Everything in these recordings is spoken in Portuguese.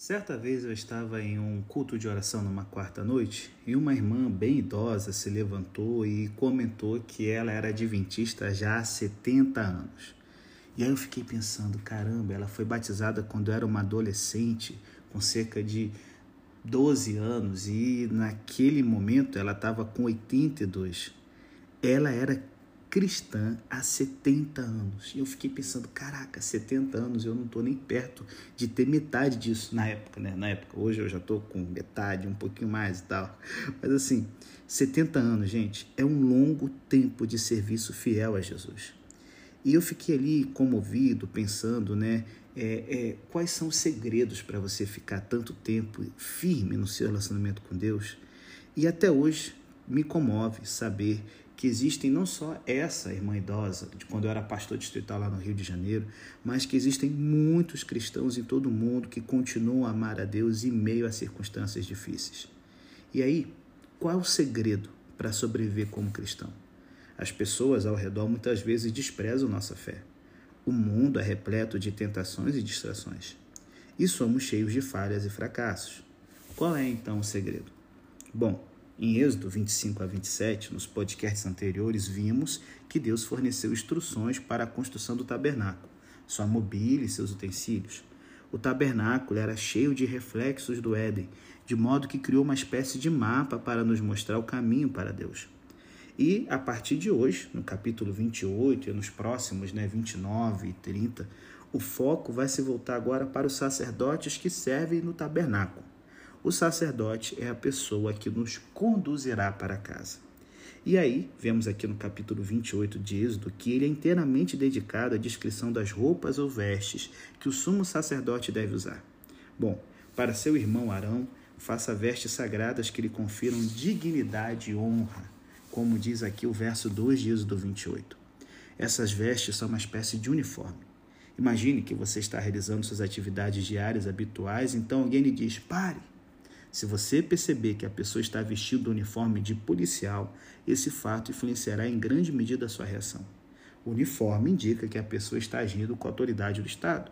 Certa vez eu estava em um culto de oração numa quarta noite e uma irmã bem idosa se levantou e comentou que ela era adventista já há 70 anos. E aí eu fiquei pensando, caramba, ela foi batizada quando era uma adolescente, com cerca de 12 anos, e naquele momento ela estava com 82. Ela era cristã há 70 anos. E eu fiquei pensando, caraca, 70 anos eu não estou nem perto de ter metade disso na época, né? Na época, hoje eu já estou com metade, um pouquinho mais e tal. Mas assim, 70 anos, gente, é um longo tempo de serviço fiel a Jesus. E eu fiquei ali comovido, pensando, né? É, é, quais são os segredos para você ficar tanto tempo firme no seu relacionamento com Deus? E até hoje me comove saber que existem não só essa irmã idosa, de quando eu era pastor distrital lá no Rio de Janeiro, mas que existem muitos cristãos em todo o mundo que continuam a amar a Deus em meio a circunstâncias difíceis. E aí, qual é o segredo para sobreviver como cristão? As pessoas ao redor muitas vezes desprezam nossa fé. O mundo é repleto de tentações e distrações. E somos cheios de falhas e fracassos. Qual é então o segredo? Bom, em Êxodo 25 a 27, nos podcasts anteriores, vimos que Deus forneceu instruções para a construção do tabernáculo, sua mobília e seus utensílios. O tabernáculo era cheio de reflexos do Éden, de modo que criou uma espécie de mapa para nos mostrar o caminho para Deus. E a partir de hoje, no capítulo 28 e nos próximos, né, 29 e 30, o foco vai se voltar agora para os sacerdotes que servem no tabernáculo. O sacerdote é a pessoa que nos conduzirá para casa. E aí, vemos aqui no capítulo 28 de Êxodo que ele é inteiramente dedicado à descrição das roupas ou vestes que o sumo sacerdote deve usar. Bom, para seu irmão Arão, faça vestes sagradas que lhe confiram dignidade e honra, como diz aqui o verso 2 de Êxodo 28. Essas vestes são uma espécie de uniforme. Imagine que você está realizando suas atividades diárias habituais, então alguém lhe diz: pare, se você perceber que a pessoa está vestindo o uniforme de policial, esse fato influenciará em grande medida a sua reação. O uniforme indica que a pessoa está agindo com a autoridade do Estado.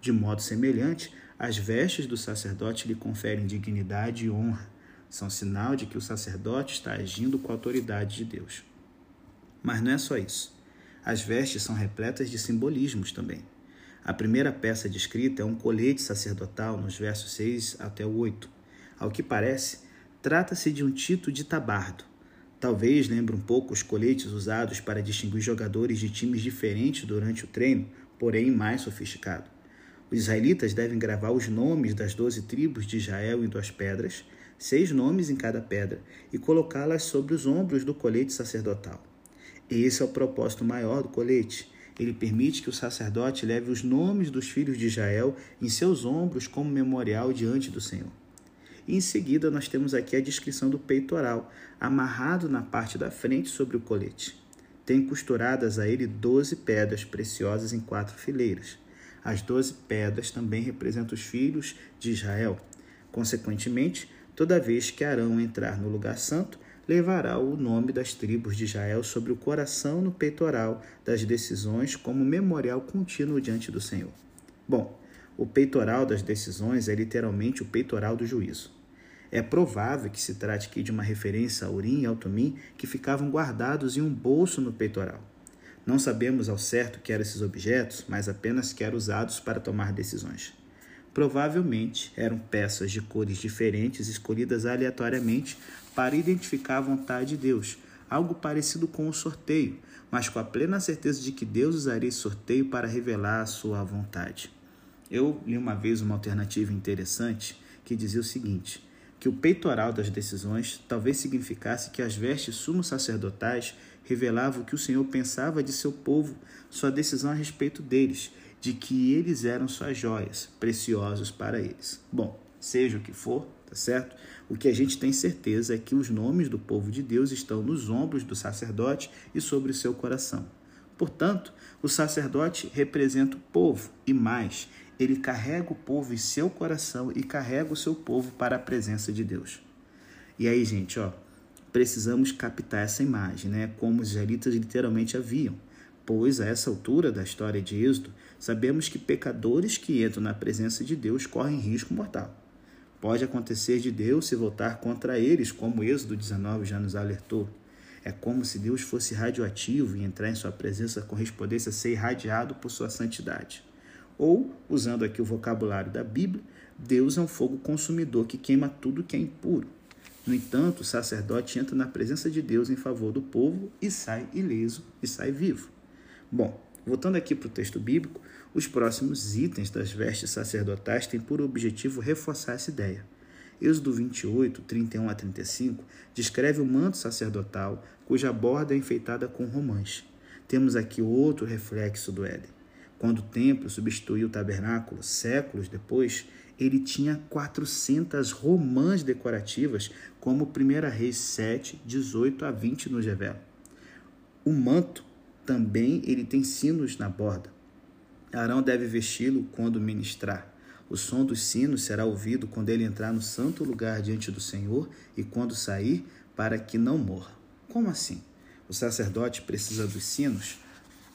De modo semelhante, as vestes do sacerdote lhe conferem dignidade e honra. São sinal de que o sacerdote está agindo com a autoridade de Deus. Mas não é só isso. As vestes são repletas de simbolismos também. A primeira peça descrita é um colete sacerdotal, nos versos 6 até o 8. Ao que parece, trata-se de um título de tabardo. Talvez lembre um pouco os coletes usados para distinguir jogadores de times diferentes durante o treino, porém mais sofisticado. Os israelitas devem gravar os nomes das doze tribos de Israel em duas pedras, seis nomes em cada pedra, e colocá-las sobre os ombros do colete sacerdotal. Esse é o propósito maior do colete. Ele permite que o sacerdote leve os nomes dos filhos de Israel em seus ombros como memorial diante do Senhor. E em seguida, nós temos aqui a descrição do peitoral, amarrado na parte da frente sobre o colete. Tem costuradas a ele doze pedras preciosas em quatro fileiras. As doze pedras também representam os filhos de Israel. Consequentemente, toda vez que Arão entrar no lugar santo, levará o nome das tribos de Israel sobre o coração no peitoral das decisões como memorial contínuo diante do Senhor. Bom, o peitoral das decisões é literalmente o peitoral do juízo. É provável que se trate aqui de uma referência a Urim e ao Tumim que ficavam guardados em um bolso no peitoral. Não sabemos ao certo que eram esses objetos, mas apenas que eram usados para tomar decisões. Provavelmente eram peças de cores diferentes escolhidas aleatoriamente para identificar a vontade de Deus, algo parecido com um sorteio, mas com a plena certeza de que Deus usaria esse sorteio para revelar a sua vontade. Eu li uma vez uma alternativa interessante que dizia o seguinte: que o peitoral das decisões talvez significasse que as vestes sumo sacerdotais revelavam o que o Senhor pensava de seu povo, sua decisão a respeito deles, de que eles eram suas joias, preciosos para eles. Bom, seja o que for, tá certo? O que a gente tem certeza é que os nomes do povo de Deus estão nos ombros do sacerdote e sobre o seu coração. Portanto, o sacerdote representa o povo e mais, ele carrega o povo em seu coração e carrega o seu povo para a presença de Deus. E aí, gente, ó, precisamos captar essa imagem, né? Como os israelitas literalmente haviam, pois a essa altura da história de Êxodo, sabemos que pecadores que entram na presença de Deus correm risco mortal. Pode acontecer de Deus se voltar contra eles, como Êxodo 19 já nos alertou. É como se Deus fosse radioativo e entrar em sua presença correspondesse a ser irradiado por sua santidade. Ou, usando aqui o vocabulário da Bíblia, Deus é um fogo consumidor que queima tudo que é impuro. No entanto, o sacerdote entra na presença de Deus em favor do povo e sai ileso e sai vivo. Bom, voltando aqui para o texto bíblico, os próximos itens das vestes sacerdotais têm por objetivo reforçar essa ideia. Êxodo 28, 31 a 35, descreve o manto sacerdotal, cuja borda é enfeitada com romãs. Temos aqui outro reflexo do Éden. Quando o templo substituiu o tabernáculo, séculos depois, ele tinha 400 romãs decorativas, como 1 Reis 7, 18 a 20 nos revela. O manto também ele tem sinos na borda. Arão deve vesti-lo quando ministrar. O som dos sinos será ouvido quando ele entrar no santo lugar diante do Senhor e quando sair, para que não morra. Como assim? O sacerdote precisa dos sinos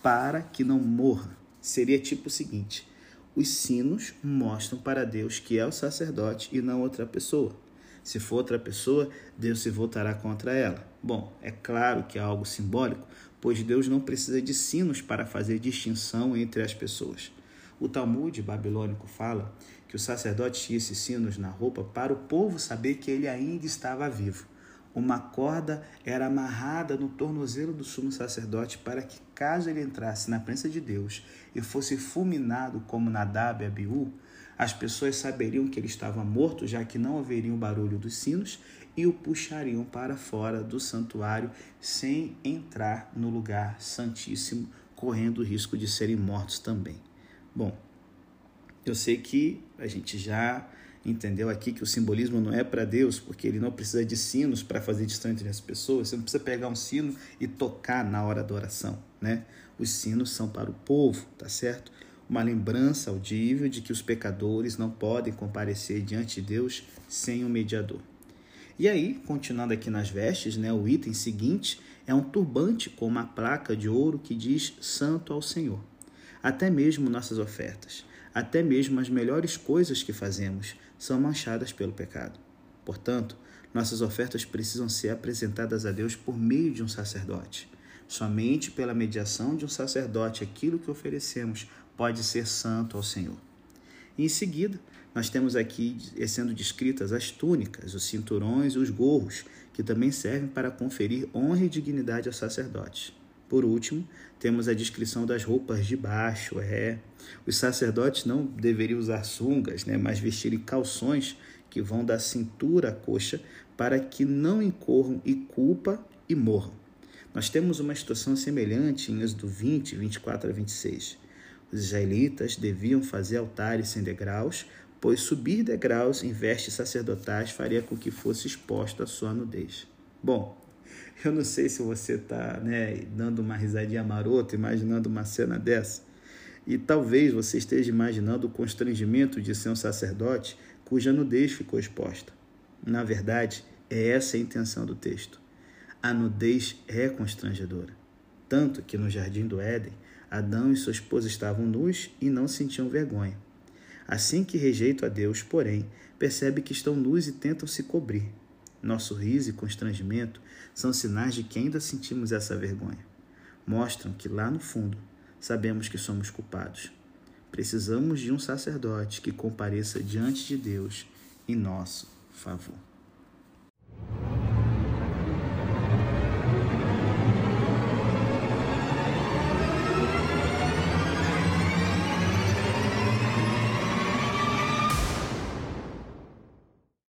para que não morra. Seria tipo o seguinte: os sinos mostram para Deus que é o sacerdote e não outra pessoa. Se for outra pessoa, Deus se voltará contra ela. Bom, é claro que é algo simbólico, pois Deus não precisa de sinos para fazer distinção entre as pessoas. O Talmud babilônico fala que o sacerdote tinha esses sinos na roupa para o povo saber que ele ainda estava vivo. Uma corda era amarrada no tornozelo do sumo sacerdote para que, caso ele entrasse na presença de Deus e fosse fulminado como Nadab e Abiú, as pessoas saberiam que ele estava morto, já que não ouviriam o barulho dos sinos e o puxariam para fora do santuário sem entrar no lugar santíssimo, correndo o risco de serem mortos também. Bom, eu sei que a gente já entendeu aqui que o simbolismo não é para Deus, porque ele não precisa de sinos para fazer distante entre as pessoas. Você não precisa pegar um sino e tocar na hora da oração, né? Os sinos são para o povo, tá certo? Uma lembrança audível de que os pecadores não podem comparecer diante de Deus sem um mediador. E aí, continuando aqui nas vestes, né, o item seguinte é um turbante com uma placa de ouro que diz Santo ao Senhor. Até mesmo nossas ofertas, até mesmo as melhores coisas que fazemos são manchadas pelo pecado. Portanto, nossas ofertas precisam ser apresentadas a Deus por meio de um sacerdote. Somente pela mediação de um sacerdote aquilo que oferecemos pode ser santo ao Senhor. Em seguida, nós temos aqui sendo descritas as túnicas, os cinturões e os gorros, que também servem para conferir honra e dignidade aos sacerdotes. Por último, temos a descrição das roupas de baixo. É, os sacerdotes não deveriam usar sungas, né, mas vestirem calções que vão da cintura à coxa para que não incorram e culpa e morram. Nós temos uma situação semelhante em Êxodo 20, 24 a 26. Os israelitas deviam fazer altares sem degraus pois subir degraus em vestes sacerdotais faria com que fosse exposto a sua nudez. Bom, eu não sei se você está né, dando uma risadinha marota, imaginando uma cena dessa, e talvez você esteja imaginando o constrangimento de ser um sacerdote cuja nudez ficou exposta. Na verdade, é essa a intenção do texto. A nudez é constrangedora. Tanto que no jardim do Éden, Adão e sua esposa estavam nus e não sentiam vergonha. Assim que rejeito a Deus, porém, percebe que estão nus e tentam se cobrir. Nosso riso e constrangimento são sinais de que ainda sentimos essa vergonha. Mostram que lá no fundo sabemos que somos culpados. Precisamos de um sacerdote que compareça diante de Deus em nosso favor.